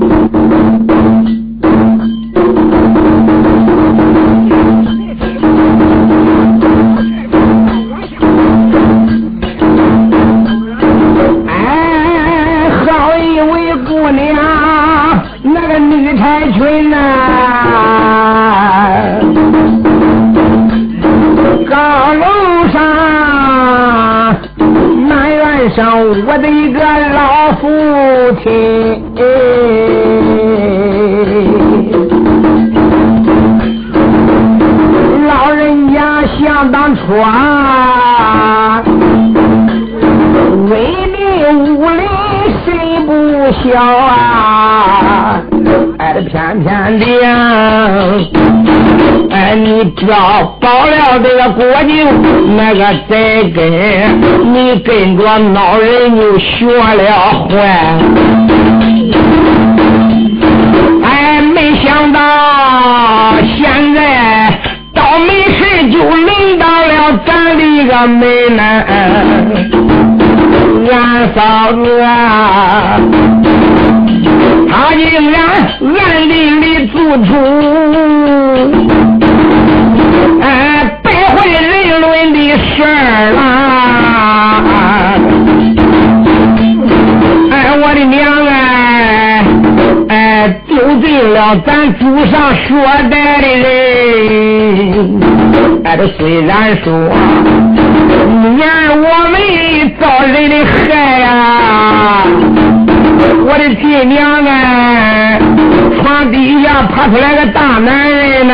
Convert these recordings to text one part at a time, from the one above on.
Thank you. 个国舅那个栽根，你跟着老人就学了坏。哎，没想到现在倒霉事就轮到了咱的个门呢，俺嫂子，他竟然暗地里做主。哎，丢罪了咱祖上说代的人。俺，这虽然说，年我们遭人的害呀，我的亲娘哎，床底下爬出来个大男人呐！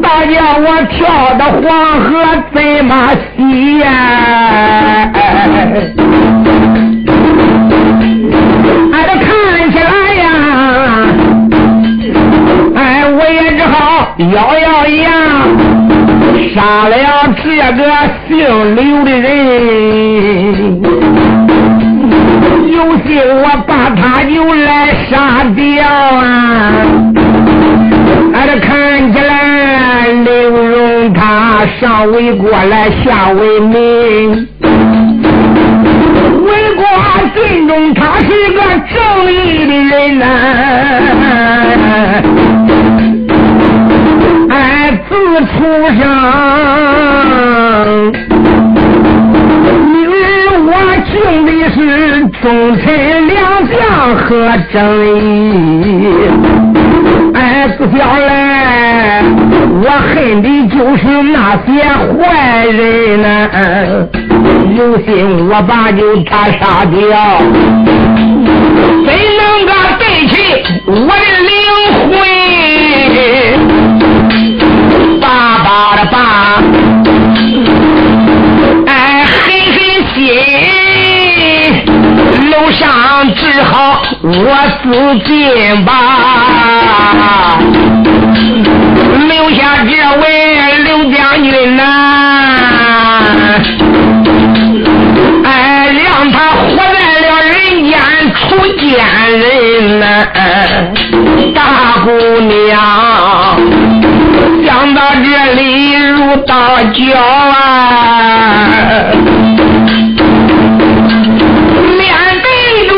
大叫我跳到黄河怎么洗呀？哎，咬咬牙，杀了这个姓刘的人，有心我把他就来杀掉啊！俺这看起来刘荣他上为国来下为民，为国尽忠，他是个正义的人呐。自出生，因为我敬的是忠臣良将和正义。哎，不晓来，我恨的就是那些坏人呢。有心我把就他杀掉，怎能够对起我的爸，哎，狠狠心，楼上只好我自尽吧。留下这位刘将军呐，哎，让他活在了人间出奸人呐，大姑娘，里如刀绞啊，面对着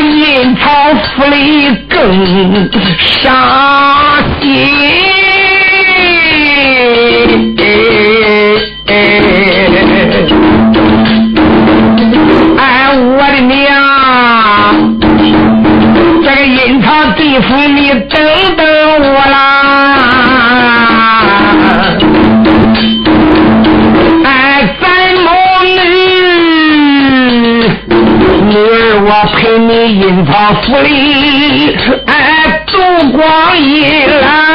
阴曹府里更伤心。哎，我的娘！这个阴曹地府，里陪你阴曹府里，哎，度光阴啦！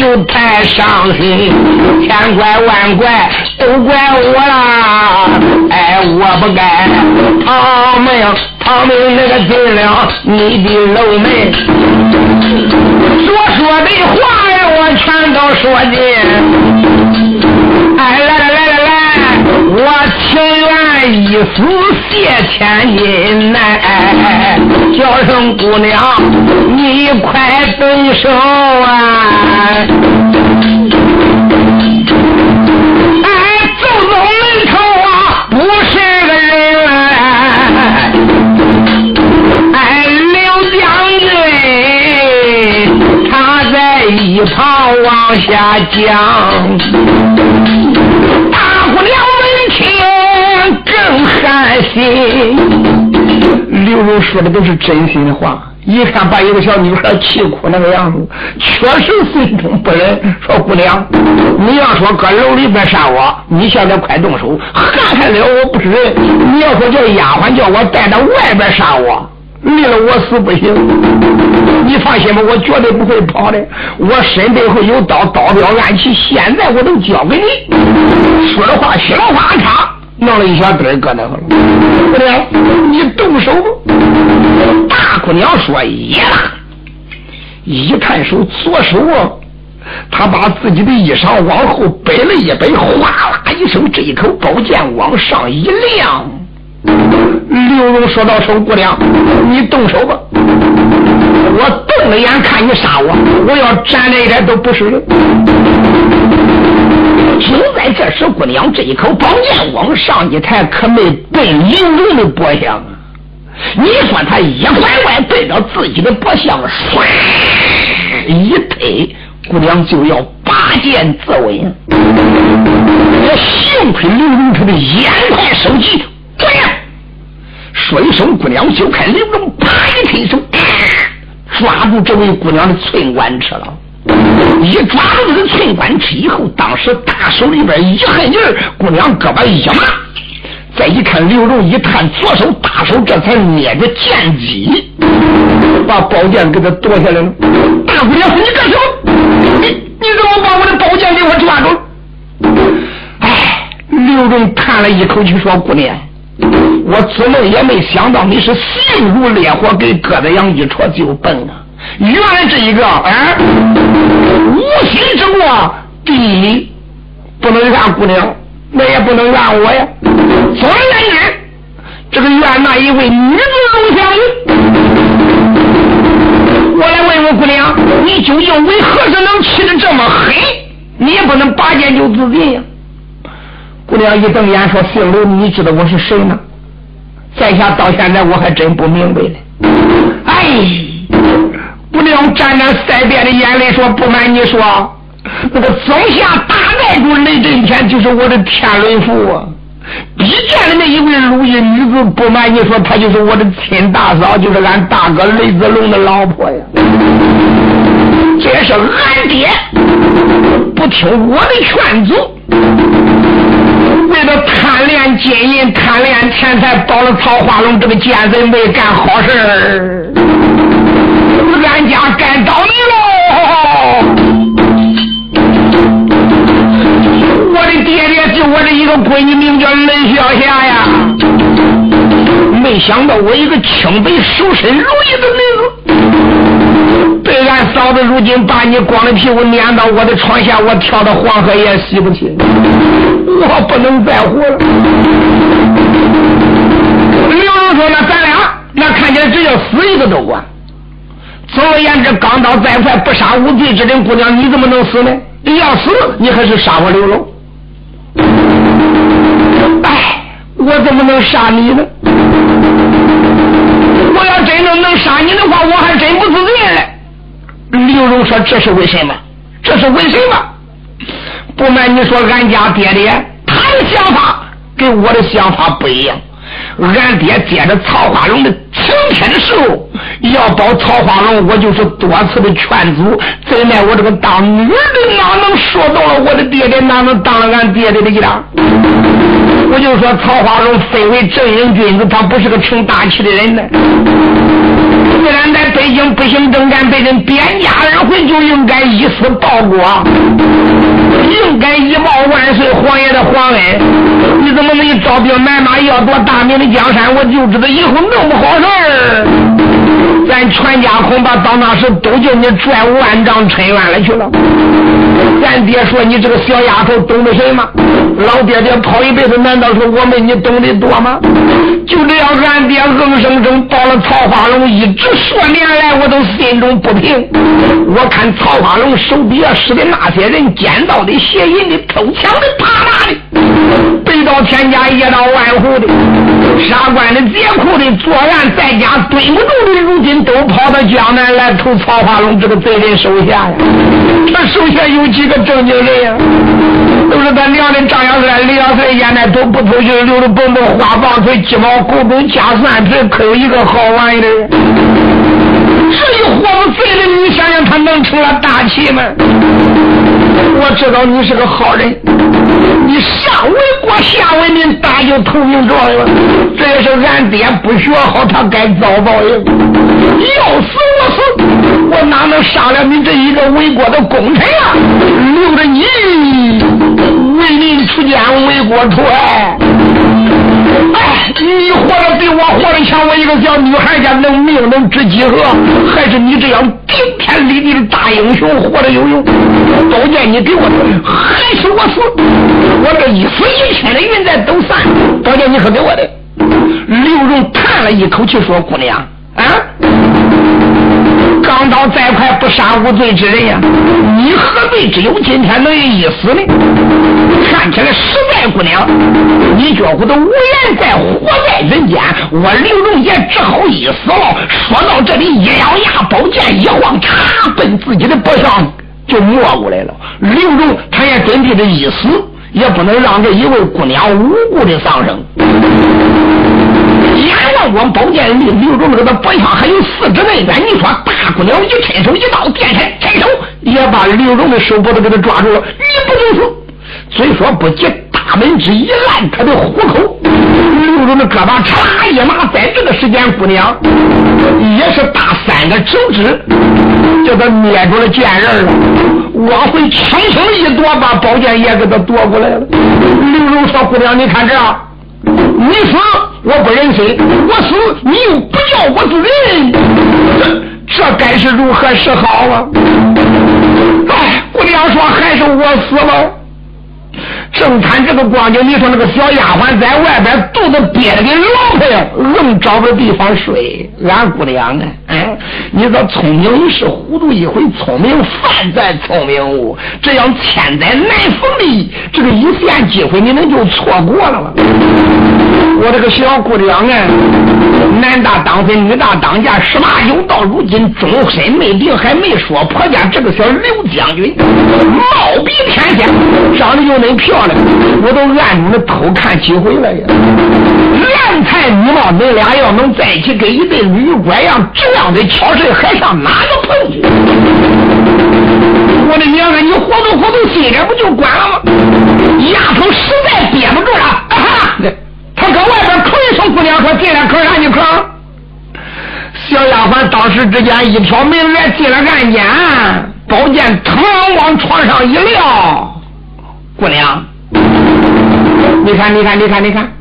就太伤心，千怪万怪都怪我啦！哎，我不该他们，他们那个进了你的楼门，所说的话呀，我全都说尽。愿一死谢千金呐！叫声姑娘，你快动手啊！哎，走走门头啊，不是个人啊！哎，刘将军，他在一旁往下讲。更寒心，刘荣说的都是真心的话，一看把一个小女孩气哭那个样子，确实心中不忍。说姑娘，你要说搁楼里边杀我，你现在快动手，还还了我不是人。你要说叫丫鬟叫我带到外边杀我，离了我死不行。你放心吧，我绝对不会跑的。我身背后有刀，刀镖暗器，现在我都交给你。说的话，心话长。弄了一小堆搁那个了，姑娘，你动手吧。大姑娘说：“耶啦！”一探手，左手啊，他把自己的衣裳往后背了一背，哗啦一声，这一口宝剑往上一亮。刘荣说道：“说姑娘，你动手吧。我瞪了眼看你杀我，我要站那一点都不是人。”就在这时，姑娘这一口宝剑往上一抬，可没奔玲珑的脖项啊！你说他一拐弯对着自己的脖项，唰一推，姑娘就要拔剑自刎。这幸亏刘荣他的眼快手疾，滚！说一声，姑娘就看刘荣啪一推手，抓住这位姑娘的寸管尺了。一抓住这个寸管尺以后，当时大手里边一狠劲儿，姑娘胳膊一麻。再一看刘荣一探左手大手，这才捏着剑戟，把宝剑给他夺下来了。大姑娘，你干什么？你你怎么把我的宝剑给我抓住？哎，刘荣叹了一口气说：“姑娘，我做梦也没想到你是心如烈火，给鸽子杨一戳就奔啊。”原来这一个，哎，无心之过，第一不能怨姑娘，那也不能怨我呀。总而言之，这个怨那一位女子龙香我来问问姑娘，你究竟为何事能气得这么狠？你也不能拔剑就自尽呀。姑娘一瞪眼说：“姓刘，你知道我是谁吗？”在下到现在我还真不明白呢。哎。不能沾着腮边的眼泪说，不瞒你说，那个总下大寨主雷震天就是我的天伦父啊！比见的那一位陆衣女子，不瞒你说，她就是我的亲大嫂，就是俺大哥雷子龙的老婆呀。这是俺爹不听我的劝阻，为了贪恋金银、贪恋钱财，保了曹化龙这个奸贼，没干好事儿。俺家该倒霉喽！我的爹爹就我的一个闺女，名叫雷小霞呀。没想到我一个清白守身如玉的女，嫂子如今把你光着屁股撵到我的床下，我跳到黄河也洗不清。我不能再活了。刘荣说：“那咱俩，那看起来只要死一个都管。”总而言之，钢刀再快，不杀无罪之人。姑娘，你怎么能死呢？要死，你还是杀我刘龙。哎，我怎么能杀你呢？我要真正能杀你的话，我还真不自尽嘞。刘荣说：“这是为什么？这是为什么？不瞒你说，俺家爹爹他的想法跟我的想法不一样。”俺爹接着曹花龙的请帖的时候，要保曹花龙，我就是多次的劝阻。怎奈我这个当女儿的哪能说到了我的爹爹，哪能当了俺爹爹的家？我就说曹花荣非为正人君子，他不是个成大器的人呢。既然在北京不行政干，被人贬家而回，就应该以死报国，应该以报万岁皇爷的皇恩。你怎么没招兵买马，要夺大明的江山？我就知道以后弄不好事儿，咱全家恐怕到那时都叫你拽万丈深渊了去了。咱爹说你这个小丫头懂得什么？老爹爹跑一辈子，难道说我们你懂得多吗？就这样，俺爹硬生生到了曹花龙，一直说年来我都心中不平。我看曹花龙手底下使的那些人，奸盗的、邪淫的、偷抢的、扒拉的，背到天家，夜到万户的，杀官的、劫库的，作案在家蹲不住的，如今都跑到江南来投曹花龙这个贼人手下呀。他手下有几个正经人呀？都是他娘的张小帅、李小帅，现在都不出去，留着蹦蹦花棒腿、鸡毛狗中加蒜皮，可有一个好玩意儿。这一伙子贼人，你想想，他能成了大器吗？我知道你是个好人，你上为国下为民，打就投名状元，这也是俺爹不学好，他该遭报应。要死我死，我哪能杀了你这一个为国的功臣啊？留着你为民除奸，为国除害。哎，你活得比我活得强，我一个小女孩家能命能值几何？还是你这样顶天立地的大英雄活得有用？宝剑你给我，还是我死？我这一死一千的云彩都散。宝剑你可给我的？刘荣叹了一口气说：“姑娘”钢刀再快不杀无罪之人呀！你何罪之有？今天能一死呢？看起来实在姑娘，你觉乎都无缘再活在人间。我刘荣也只好一死了。说到这里，一咬牙，宝剑一晃，插，奔自己的脖上就没过来了。刘荣他也准备着一死，也不能让这一位姑娘无辜的丧生。眼望光，宝剑离刘荣这个脖项还有四指内远。你说大姑娘一伸手，一刀电开，伸手也把刘荣的手脖子给他抓住了。你不能死，虽说不及大门之一烂他的虎口。刘荣的胳膊嚓一麻，在这个时间，姑娘也是打三个手指，叫他捏住了剑刃了，往回轻轻一夺，把宝剑也给他夺过来了。刘荣说：“姑娘，你看这，你死。”我不忍心，我死你又不要我是人，这该是如何是好啊？哎，姑娘说还是我死了。正看这个光景，你说那个小丫鬟在外边肚子憋得跟老婆样，硬找不着地方睡。俺姑娘呢？哎，你说聪明一时，糊涂一回。聪明犯在聪明误，这样千载难逢的这个一线机会，你能就错过了吗？我这个小姑娘啊，男大当婚，女大当嫁，十八九到如今终身没定，还没说婆家这个小刘将军，貌比天仙，长得又那漂亮，我都暗中的偷看几回了呀。男才女貌，你俩要能在一起，跟一对驴拐样，这样的巧事还上哪个碰去？我的娘啊，你活动活动心眼不就管了吗？丫头实在憋不住了，啊！他搁外边口一声，姑娘说进来，可啥你可？小丫鬟当时之间一挑门来进了暗间，宝剑腾往床上一撂，姑娘，你看，你看，你看，你看，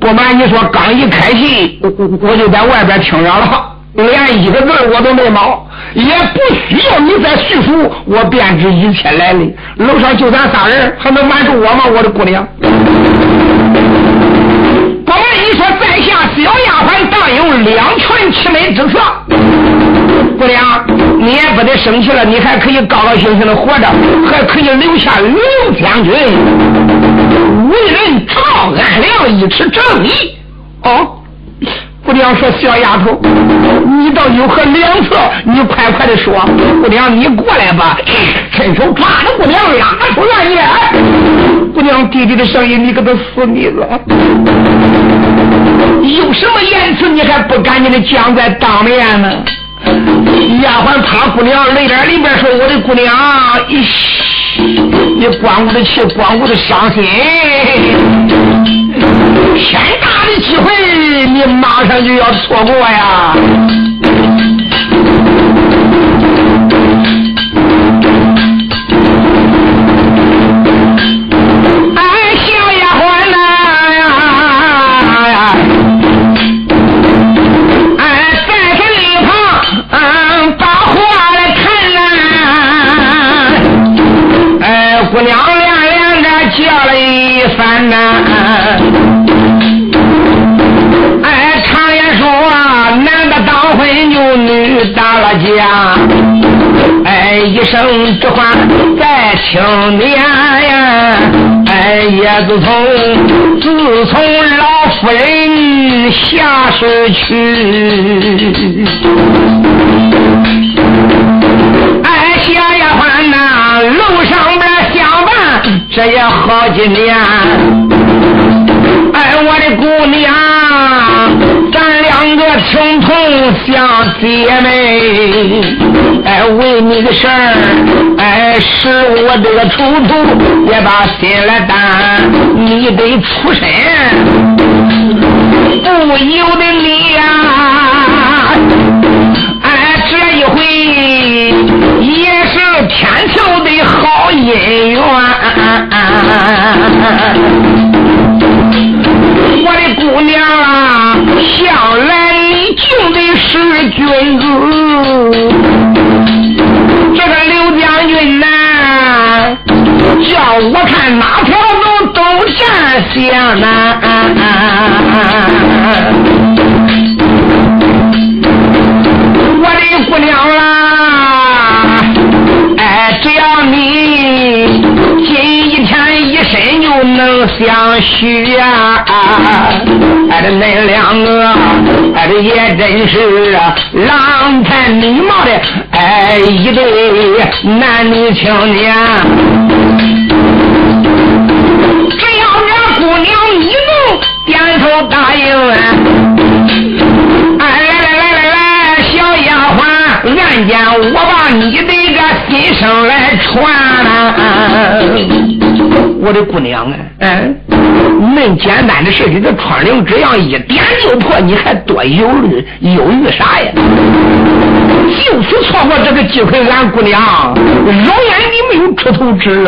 不瞒你说，刚一开戏，我我就在外边听着了，连一个字我都没冒，也不需要你再叙述，我便知一切来历。楼上就咱仨人，还能瞒住我吗？我的姑娘。你说，在下小丫鬟当有两全其美之策。姑娘，你也不得生气了，你还可以高高兴兴的活着，还可以留下刘将军为人赵安良一尺正义。哦，姑娘说，小丫头，你倒有何良策？你快快的说。姑娘，你过来吧，伸手抓着姑娘拉出来也。姑娘弟弟的声音，你给他死你了！有什么言辞，你还不赶紧的讲在当面呢？丫鬟怕姑娘泪眼里边说：“我的姑娘，你关我的气，关我的伤心。天大的机会，你马上就要错过呀！家，哎，一声只唤在青年呀，哎，也自从自从老夫人下世去，哎，小丫鬟呐，楼上边相伴，这也好几年，哎，我的姑娘。两个情同像姐妹，哎，为你的事儿，哎，使我这个处处也把心来担，你得出身，不由得你呀，哎，这一回也是天条的好姻缘，我的姑娘啊。向来是君子，这个刘将军呐，叫我看哪条路都站相呐。我的姑娘啊，哎，只要你相许呀。哎，这恁两个，哎，也真是郎才女貌的，哎，一对男女青年。只要这姑娘你能点头答应，哎，来来来来来，小丫鬟，案件我把你的个心声来传。我的姑娘啊，嗯，恁简单的事情，这窗棂这样一点就破，你还多忧虑忧郁啥呀？就此错过这个机会，俺姑娘容颜你没有出头之日。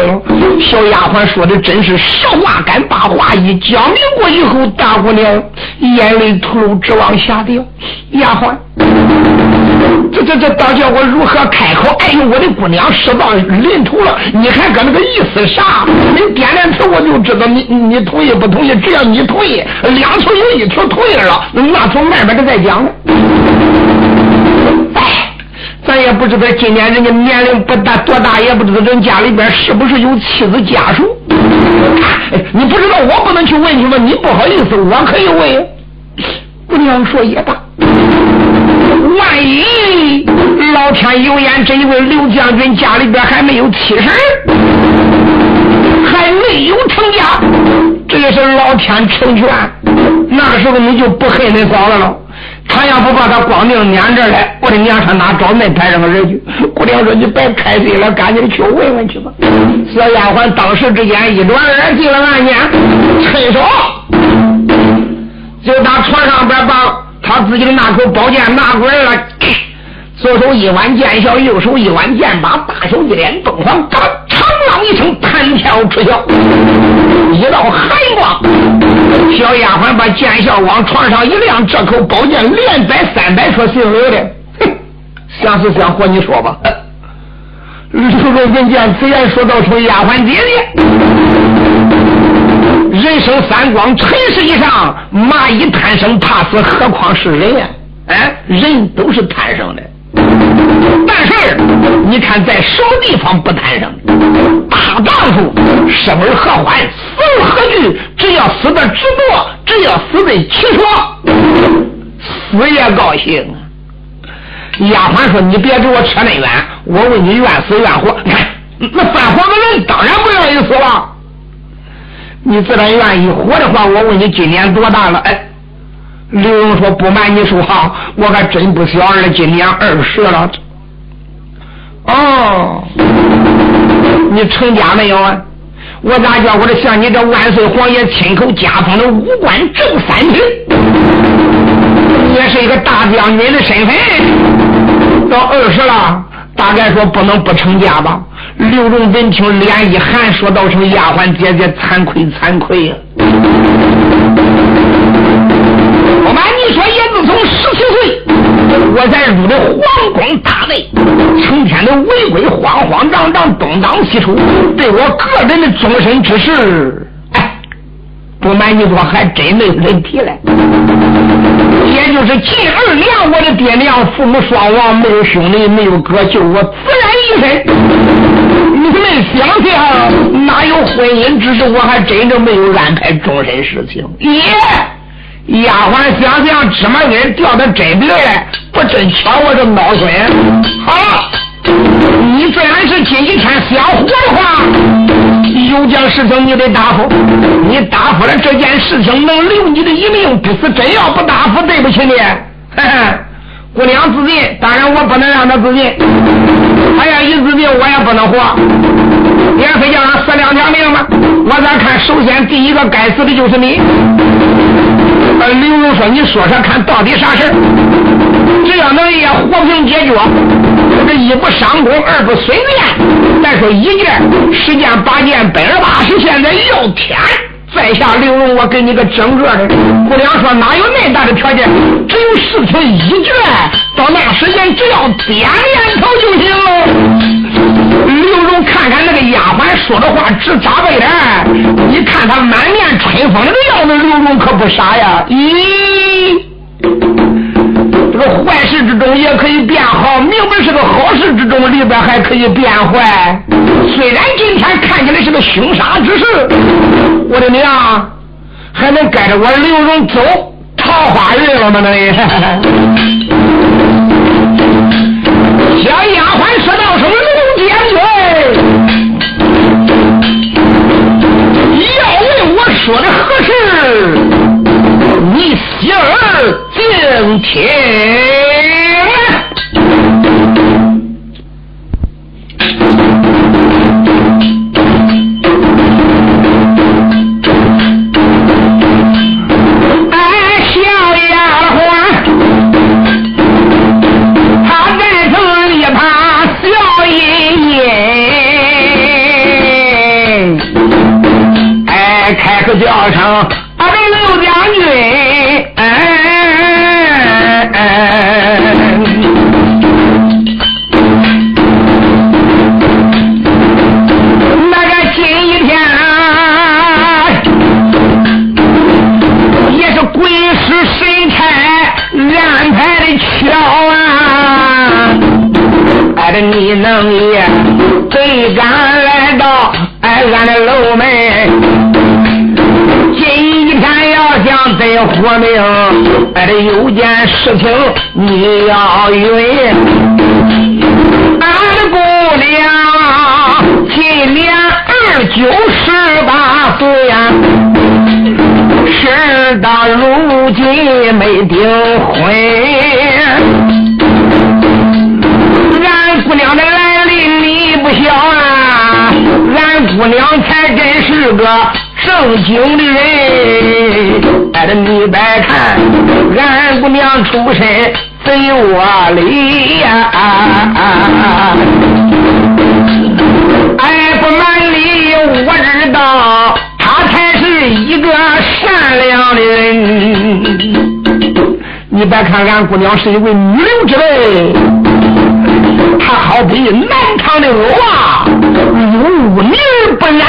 小丫鬟说的真是实话，敢把话一讲明过以后，大姑娘眼泪吐露，直往下掉。丫鬟。这这这，倒叫我如何开口？哎呦，我的姑娘，事到临头了，你还搁那个意思啥？你点点头，我就知道你你同意不同意。只要你同意，两头有一头同意了，那从外边的再讲。哎，咱也不知道今年人家年龄不大多大，也不知道人家里边是不是有妻子家属。你不知道，我不能去问去问，你不好意思，我可以问。姑娘说也罢。天有眼，这一位刘将军家里边还没有妻婶，还没有成家，这也是老天成全。那个时候你就不恨恁嫂子了。他要不把他光腚撵这来，我的娘上哪找恁台上个人去？姑娘说：“你别开心了，赶紧去问问去吧。”小丫鬟当时之间一转耳进了案间，趁手就打床上边把。他自己的那口宝剑拿过来了，左手一挽剑鞘，右手一挽剑把，大手一连，凤凰，嘎，长啷一声，弹跳出鞘，一道寒光。小丫鬟把剑鞘往床上一亮，这口宝剑连摆三百说姓刘的，哼，想死想活，你说吧。刘若云见此言，说道：“出丫鬟姐姐。”人生三光，尘世以上，蚂蚁贪生怕死，何况是人呀？哎，人都是贪生的，但是你看在什么地方不贪生？大丈夫生而何欢，死而何惧？只要死的值得，只要死的起爽，死也高兴啊。丫鬟说：“你别给我扯那远，我问你愿死愿活？你看那犯法的人，当然不愿意死了。”你自然愿意活的话，我问你今年多大了？哎，刘墉说不瞒你说哈，我还真不小了，今年二十了。哦，你成家没有啊？我咋叫我这像你这万岁皇爷亲口加封的五官正三品，也是一个大将军的身份，到二十了，大概说不能不成家吧？刘荣闻听，脸一寒，说道：“声丫鬟姐姐，惭愧惭愧呀！我在入的皇宫大内，成天的违规，慌慌张张，东张西出，对我个人的终身之事，哎，不瞒你说，还真没人提来。也就是近二年，我的爹娘父母双亡，没有兄弟，没有哥，就我自然一身。你们想想，哪有婚姻之事？我还真正没有安排终身事情。耶！丫鬟想想，芝麻根掉到枕边来，不真巧，我这孬孙。好，你虽然是今天想活的话，有件事情你得答复。你答复了这件事情，能留你的一命。不是真要不答复，对不起你。姑娘自尽，当然我不能让她自尽。她要一自尽，我也不能活。你非叫她死两条命吗？我咋看，首先第一个该死的就是你。刘荣说：“你说说看，到底啥事只要能也和平解决，这一不伤功，二不损面。再说一件，十件八件，百八十，现在要天。”在下刘荣，我给你个整个的。姑娘说哪有那么大的条件？只有事情一卷，到那时间只要点念头就行了。看看那个丫鬟说的话直眨巴眼，你看他满面春风的样子，刘荣可不傻呀。咦？这个坏事之中也可以变好，明明是个好事之中，里边还可以变坏。虽然今天看起来是个凶杀之事，我的娘，还能跟着我刘荣走桃花运了吗？那里，小丫你喜儿敬天，哎，小丫鬟，他这头一把笑吟吟，哎，开口叫声。活命，哎，这有件事情你要允。俺的姑娘今年二九十八岁呀，事到如今没订婚。俺姑娘的来历你不晓啊，俺姑娘才真是个。正经的人，你别看，俺姑娘出身贼窝里呀，哎，不瞒你，我知道她才是一个善良的人。你别看俺姑娘是一位女流之辈，她好比南唐的恶娃，如泥不染。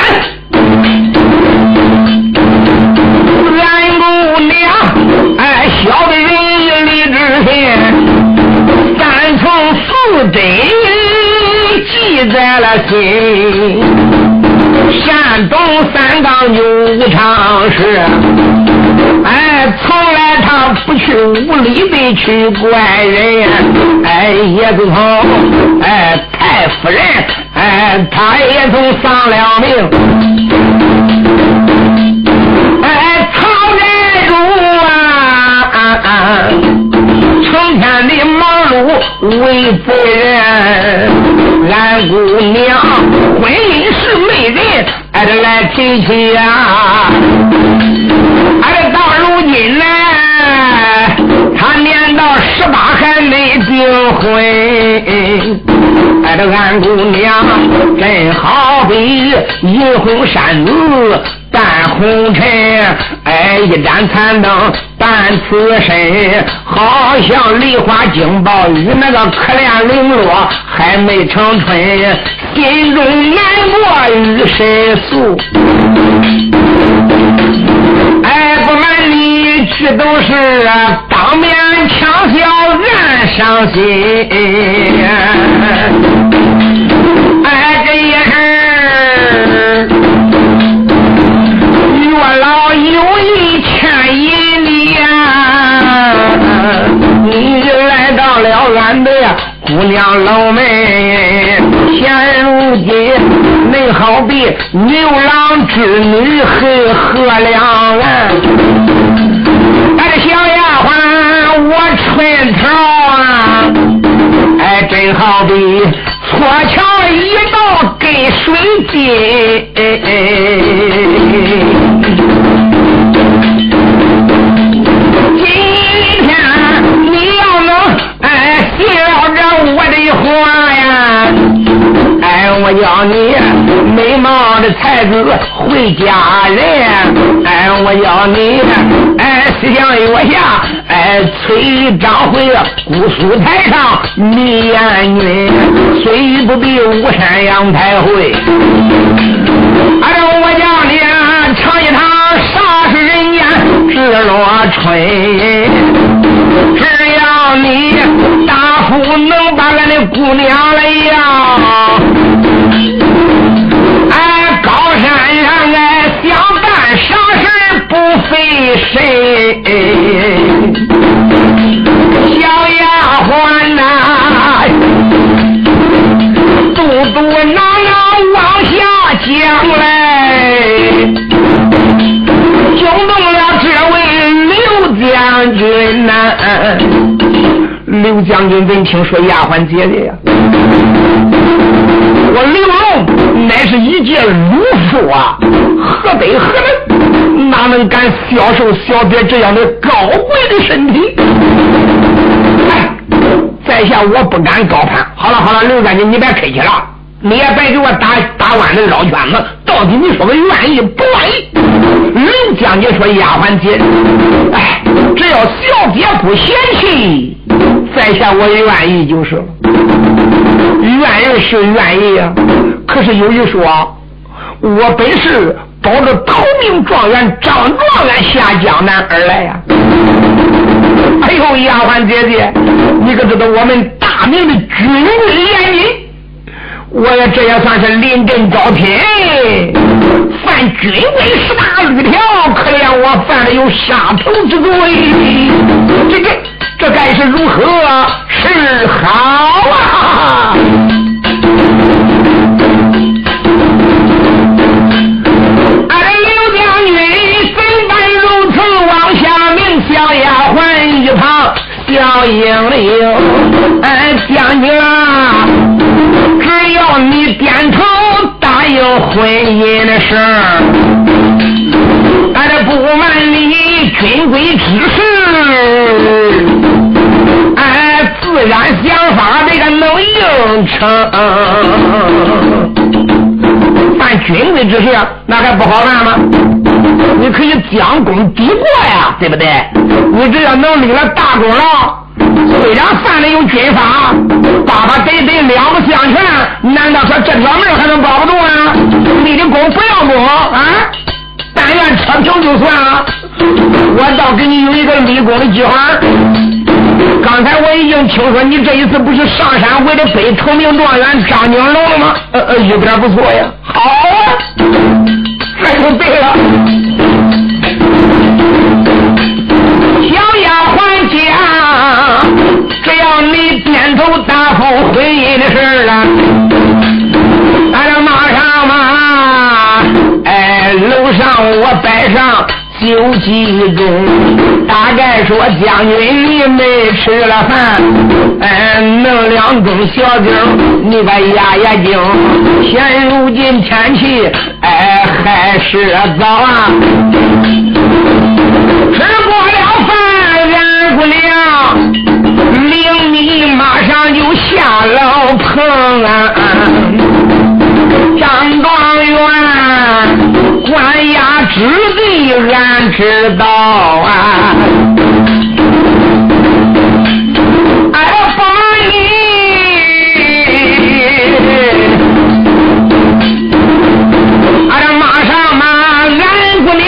了心。山东三杠九五常氏，哎，从来他不去无理的去怪人，哎，也自从哎太夫人，哎，他也曾丧了命。成天的忙碌为别人，俺姑娘婚姻哎，这来提亲呀，哎，这到如今呢，他年到十八还没订婚，哎，这俺姑娘真好比银红山子。半红尘，哎，一盏残灯看此身，好像梨花惊暴雨，那个可怜零落还没成春，心中难过与谁诉？哎，不瞒你，这都是当面强笑暗伤心。哎，这也是。有意姑娘老妹，现如今恁好比牛郎织女和河两岸，俺的小丫鬟我春桃啊，哎，真好比搓桥一道跟水进。的才子回家人，哎，我要你哎，思想月下，哎，崔张回姑苏台上迷艳女，虽不比巫山杨太会，哎，我叫军闻听说丫鬟姐姐呀，我刘龙乃是一介儒夫啊，何德何能，哪能敢销售小姐这样的高贵的身体？哎，在下我不敢高攀。好了好了，刘将军你别客气了。你也别给我打打弯子绕圈子，到底你说个愿意不愿意？刘将军说：“丫鬟姐，哎，只要小姐不嫌弃，在下我也愿意就是了。愿意是愿意呀，可是有一说，我本是保着头名状元张状元下江南而来呀。哎呦，丫鬟姐姐，你可知道我们大明的军规严谨？”我也这也算是临阵招聘，犯军规十大律条，可怜我犯了有杀头之罪，这这这该是如何是好啊？俺刘将军怎敢如此往下命？小丫鬟一旁小英灵，俺将军啊！只要你点头答应婚姻的事儿，俺这不瞒你，军规之事，然想法这个能应承。办军规之事，那还不好办吗？你可以将功抵过呀，对不对？你只要能立了大功劳。虽然犯了有军法，爸爸得得两不相全，难道说这条命还能保不住啊？立的功不要功啊，但愿扯平就算了。我倒给你有一个立功的计划。刚才我已经听说你这一次不是上山为了背头名状元张景龙了吗？呃呃，一点不错呀。好啊，那就对了。酒几盅，大概说将军你没吃了饭，哎，弄两盅小酒，你把压压惊。现如今天气，哎，还是早啊！吃过了饭，俺姑娘领你马上就下楼棚啊！张状元，关押之地俺知道啊。俺要把你俺要马上马俺姑娘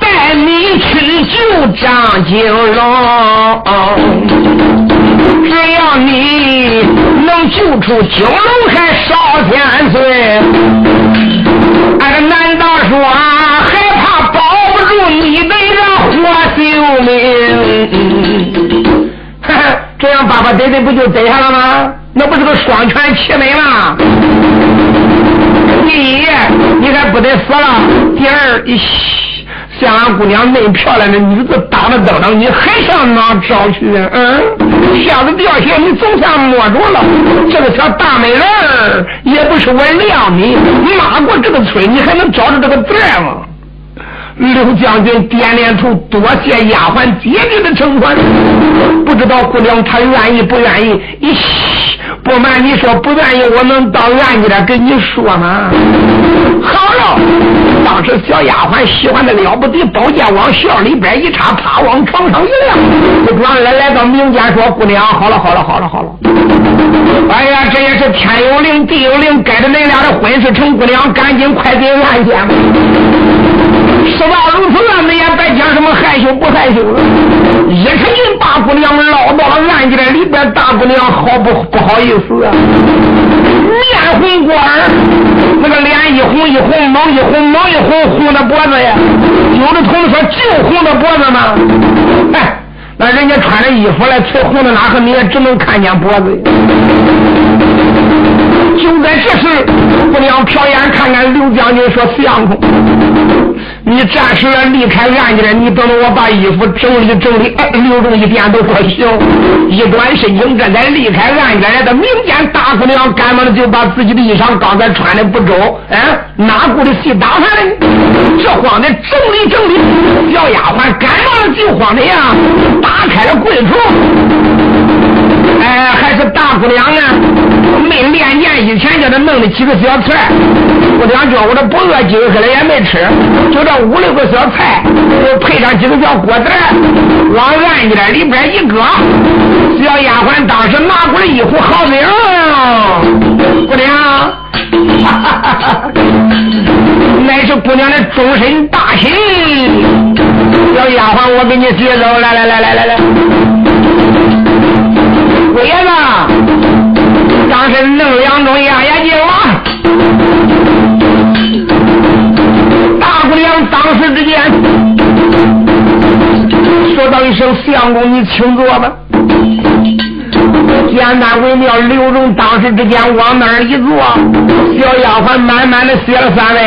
带你去救张金龙只要你能救出九龙还少天罪爸爸得得不就得下了吗？那不是个双全其美吗？第一，你还不得死了；第二，像俺姑娘那么漂亮的女子，当着灯上，你还上哪找去啊？嗯，下子掉下，你总算摸着了。这个小大美人，也不是我亮你，骂过这个村，你还能找着这个字吗？刘将军点点头，多谢丫鬟姐姐的承传。不知道姑娘她愿意不愿意？咦，不瞒你说，不愿意，我能到俺家跟你说吗？好了。当时小丫鬟喜欢的了不得，宝剑往袖里边一插，啪往床上一撂，不转来来到民间说：“姑娘，好了好了好了好了。”哎呀，这也是天有灵地有灵，该着恁俩的婚事成，姑娘赶紧快给俺见。事到如此，俺们也别讲什么害羞不害羞了。一看人把姑娘捞到了案件里边，大姑娘好不不好意思啊，面红过耳，那个脸一红一红，猛一红猛一红，红的脖子呀。有的同志说就红的脖子吗？哎，那人家穿着衣服来，吹红的哪个你也只能看见脖子。就在这时，姑娘瞟眼看看刘将军，说：“相公。”你暂时离开俺家，你等等我把衣服整理整理。刘荣一点都说行，一转身经，这才离开俺家来的。民间大姑娘赶忙的就把自己的衣裳刚才穿的不周，哎，哪顾得细打扮呢？这慌的整理整理，小丫鬟赶忙的就慌的呀，打开了柜橱。哎，还是大姑娘呢，没练年以前叫他弄的几个小菜，我娘叫我这不饿，今儿了也没吃，就这五六个小菜，配上几个小锅子，往暗间里边一搁，小丫鬟当时拿过来一壶好酒，姑娘，乃是姑娘的终身大喜，小丫鬟，我给你接走，来来来来来来。当时弄两种压压惊啊！大姑娘当时之间说道一声：“相公，你请坐吧。”简单微妙，刘荣当时之间往那儿一坐，小丫鬟慢慢的歇了三位，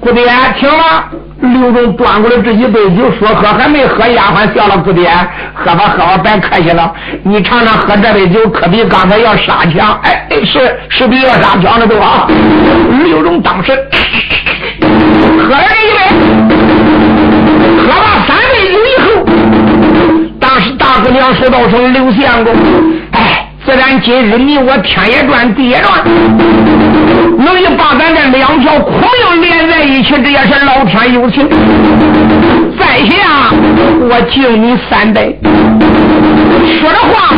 姑爹请了。刘荣端过来这一杯酒，说喝还没喝，丫鬟笑了，姑爹，喝吧喝吧，别客气了，你尝尝喝这杯酒，可比刚才要杀强，哎，是是比要杀强的多啊！刘荣当时喝了一杯，喝了三杯酒以后，当时大姑娘说道声刘相公，今日你我天也转地也转，能一把咱这两条苦命连在一起，这也是老天有情。在下我敬你三杯。说着话，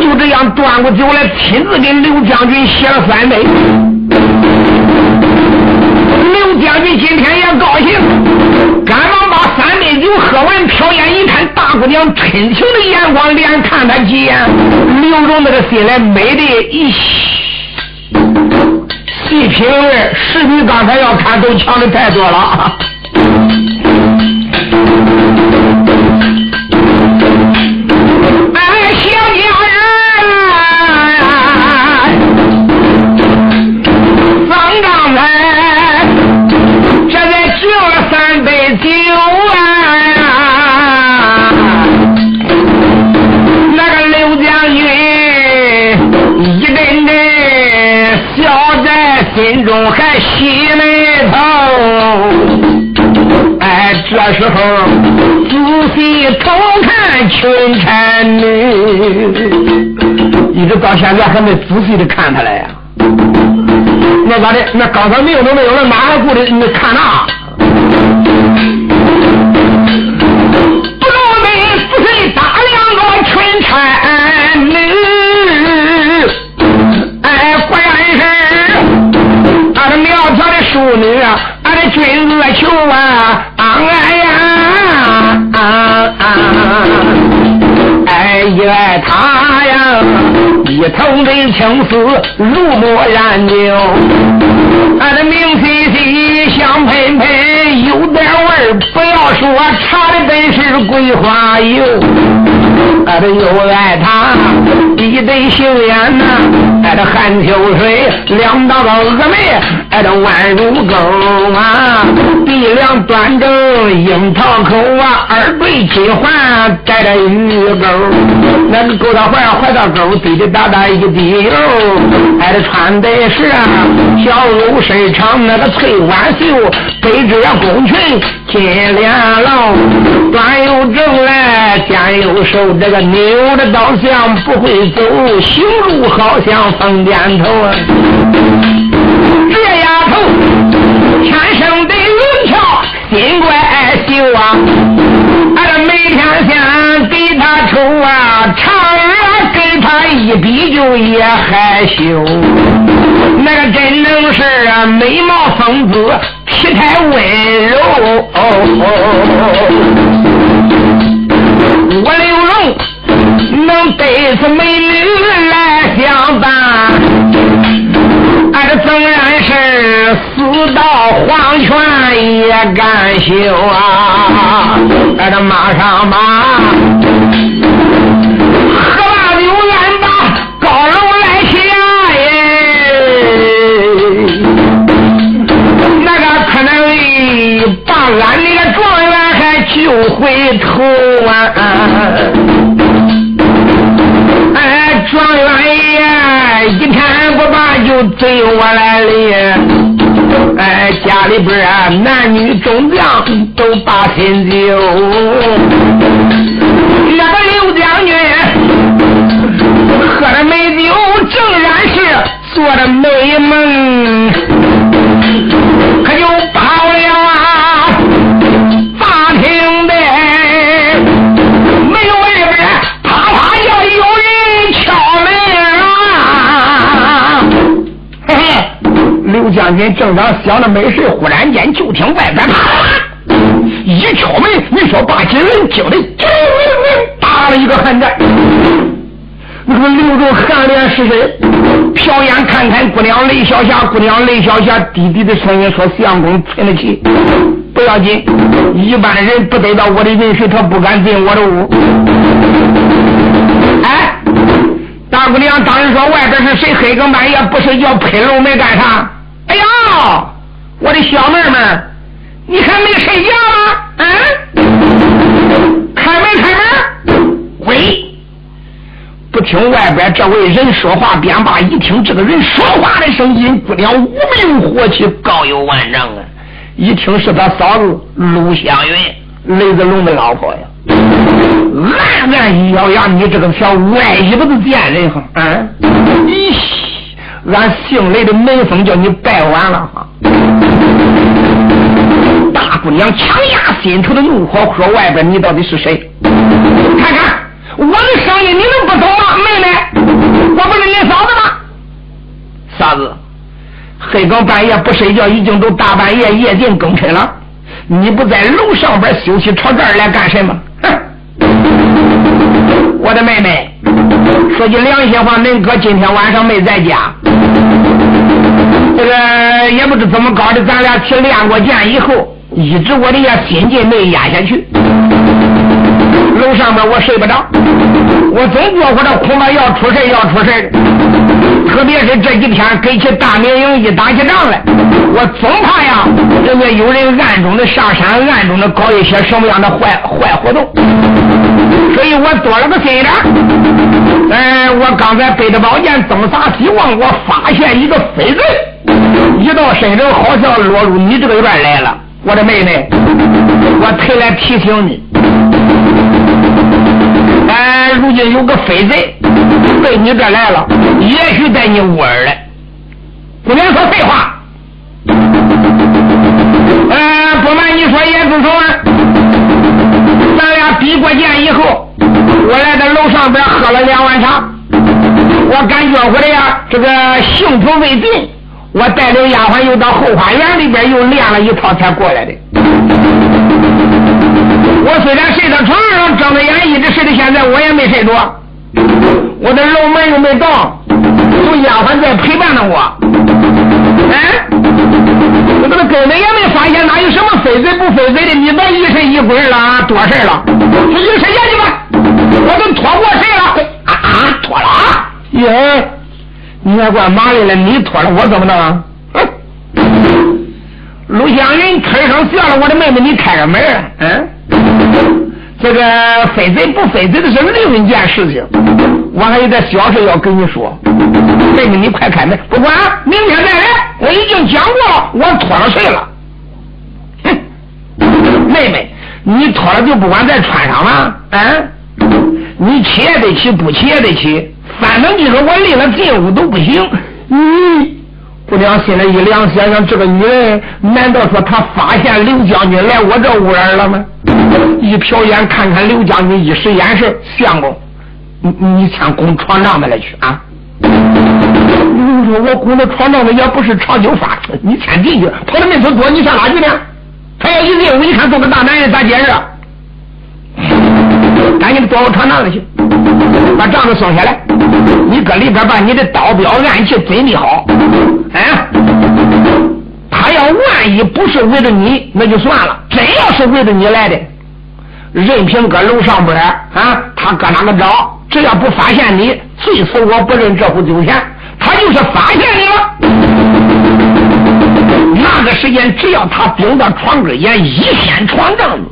就这样端过酒来，亲自给刘将军写了三杯。刘将军今天也高兴，三杯酒喝完，瞟眼一看大姑娘深情的眼光，连看他几眼。刘荣那个心来美的一细品味，是比刚才要看都强的太多了。时候仔细偷看群臣女，一直到现在还没仔细的看他来呀。那咋的？那刚才命都没有了，马上顾着你看那？头的青丝如墨染就，俺的明细细香喷喷有点味儿，不要说茶的本是桂花油，俺的又爱他一对杏眼呐，爱的含秋水，两道个峨眉，爱的弯如钩啊，鼻梁端正樱桃口啊，耳对金环带着玉钩，那个勾到怀怀到钩，滴滴答。答一滴油，还得穿的是啊，小露身长那个翠挽袖，背着宫裙金莲袄，端又正来，肩又瘦，这个扭着倒像不会走，行路好像疯癫头啊！这丫头天生的灵巧，心怪秀啊！俺这每天想给她抽啊，长。他一比就也害羞，那个真能是美貌风姿，体态温柔。我刘龙能背着美女来相伴，俺这纵然是死到黄泉也甘休啊！俺这马上马。又回头啊！哎，状元爷一天不把就追我来了。哎，家里边啊，男女众将都把亲酒。那个刘将军喝了美酒，正然是做的美梦，将军正当想着没事，忽然间就听外边啪一敲门，你说把几人惊的，打了一个寒战。那个刘州寒脸是谁？瞟眼看看姑娘雷小霞，姑娘雷小霞低低的声音说：“相公存得起，不要紧。一般人不得到我的允许，他不敢进我的屋。”哎，大姑娘当时说：“外边是谁？黑更半夜不睡觉，拍楼门干啥？”我的小妹们，你还没睡觉吗？啊！开门，开门！喂！不听外边这位人说话，便罢。一听这个人说话的声音，姑娘无名火气，高有万丈啊！一听是他嫂子陆香云，雷子龙的老婆呀，暗暗一咬牙：“你这个小外衣子的贱人哈！”啊！你！俺姓雷的门风叫你拜完了哈！大姑娘强压心头的怒火，说：“外边你到底是谁？看看我的声音，你能不懂吗？妹妹，我不是你嫂子吗？嫂子，黑更半夜不睡觉，已经都大半夜夜静更深了，你不在楼上边休息，朝这儿来干什么？哼！我的妹妹。”说句良心话，恁哥今天晚上没在家，这个也不知怎么搞的，咱俩去练过剑以后，一直我的呀心劲没压下去。楼上面我睡不着，我总觉着这恐怕要出事要出事特别是这几天跟起大明营一打起仗来，我总怕呀，人家有人暗中的上山，暗中的搞一些什么样的坏坏活动，所以我多了个心眼。哎，我刚才背着宝剑东撒西望，我发现一个飞人，一到身上好像落入你这个院来了。我的妹妹，我特来提醒你，哎，如今有个匪贼奔你这来了，也许在你屋儿嘞。不能说废话。呃，不瞒你说，叶子松，咱俩比过剑以后，我来到楼上边喝了两碗茶，我感觉我的呀，这个幸福未尽。我带着丫鬟又到后花园里边又练了一套才过来的。我虽然睡到床上，睁着眼一直睡到现在，我也没睡着。我的楼门又没动，有丫鬟在陪伴着我。哎，我这个根本也没发现哪有什么非贼不非贼的，你别疑神疑鬼了，多事了。你去睡觉去吧，我都拖过谁了？啊啊，拖了啊！耶。你也怪麻利了，你脱了我怎么能？陆湘云吭声笑了，我的妹妹，你开个门嗯，这个非贼不非贼的是另一件事情，我还有点小事要跟你说。妹妹，你快开门，不管明天再来。我已经讲过，我脱了睡了。哼，妹妹，你脱了就不管再穿上了？嗯，你起也得起，不起也得起。反正你说我离了进屋都不行。嗯，姑娘心里一凉，想想这个女人，难道说她发现刘将军来我这屋儿了吗？一瞟眼看看刘将军，一使眼神，相公，你你先攻床帐子来去啊！你说我攻那床帐子也不是长久法，你先进去，跑到门口多，你上哪去呢？他要一进屋，一看做个大男人咋解释？赶紧躲我床帐子去，把帐子松下来。你搁里边把你的刀镖暗器准备好。哎，他要万一不是为了你，那就算了。真要是为了你来的，任凭搁楼上边啊，他搁哪个找，只要不发现你，最死我不认这户酒钱。他就是发现你了，那个时间只要他顶到床根沿，一掀床帐子。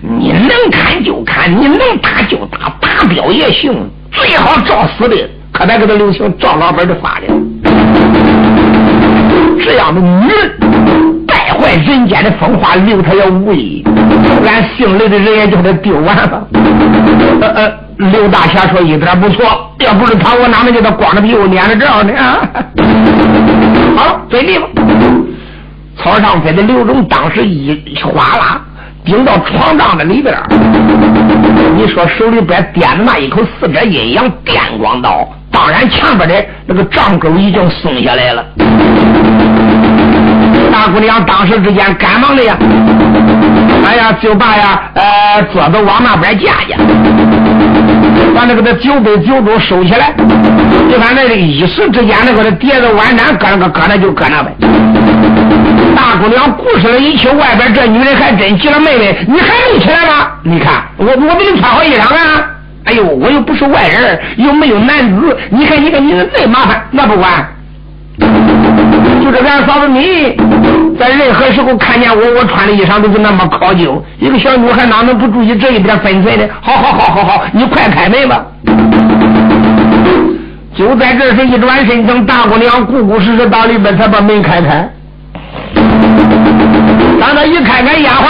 你能看就看，你能打就打，打表也行。最好照死的，可别给他留情，照老本的法的。这样的女人在人间的风化，留他也无益。俺姓刘的人也叫他丢完了。呃呃，刘大侠说一点不错，要不是他，我哪能叫他光着屁股撵着照呢？好，嘴里吧。草上飞的刘荣当时一哗啦。顶到床帐子里边你说手里边掂的那一口四折阴阳电光刀，当然前边的那个帐钩已经松下来了。大姑娘当时之间赶忙的呀，哎呀，就把呀，呃，桌子往那边架架，把那个的酒杯酒盅收起来，就看那个一时之间那个的碟子碗盏搁那个搁那就搁那呗。大姑娘顾视了一气，外边这女人还真急了。妹妹，你还没起来吗？你看我，我给你穿好衣裳啊！哎呦，我又不是外人，又没有男子。你看，你看，你那麻烦，那不管。就这俺嫂子你，在任何时候看见我，我穿的衣裳都是那么考究。一个小女孩哪能不注意这一点分寸呢？好好好好好，你快开门吧。就在这时，一转身，等大姑娘顾顾实实到里边，才把门开开。当他一开开丫鬟，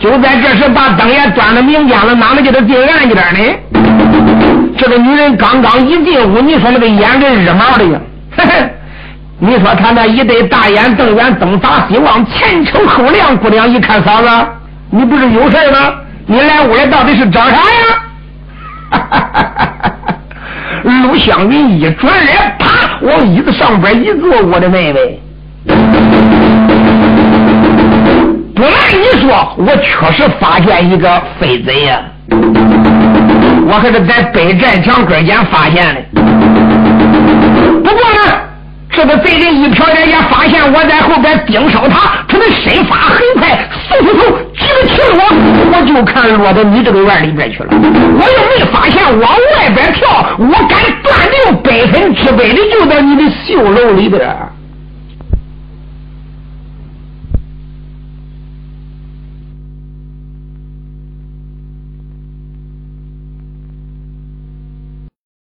就在这时把灯也端到明间了，哪能叫他进暗间呢？这个女人刚刚一进屋，你说那个眼跟日毛的呀！嘿嘿，你说他那一对大眼瞪眼，东撒西望，前瞅后亮。姑娘一看嫂子，你不是有事吗？你来屋里到底是找啥呀？哈哈哈哈哈！陆湘云一转脸，啪，往椅子上边一坐，我的妹妹。不瞒你说，我确实发现一个飞贼呀！我可是在北寨墙根间发现的。不过呢，这个贼人一瞟眼也发现我在后边盯梢他，他的身法很快，嗖嗖嗖，几个起落，我就看落到你这个院里边去了。我又没发现往外边跳，我敢断定百分之百的就在你的绣楼里边。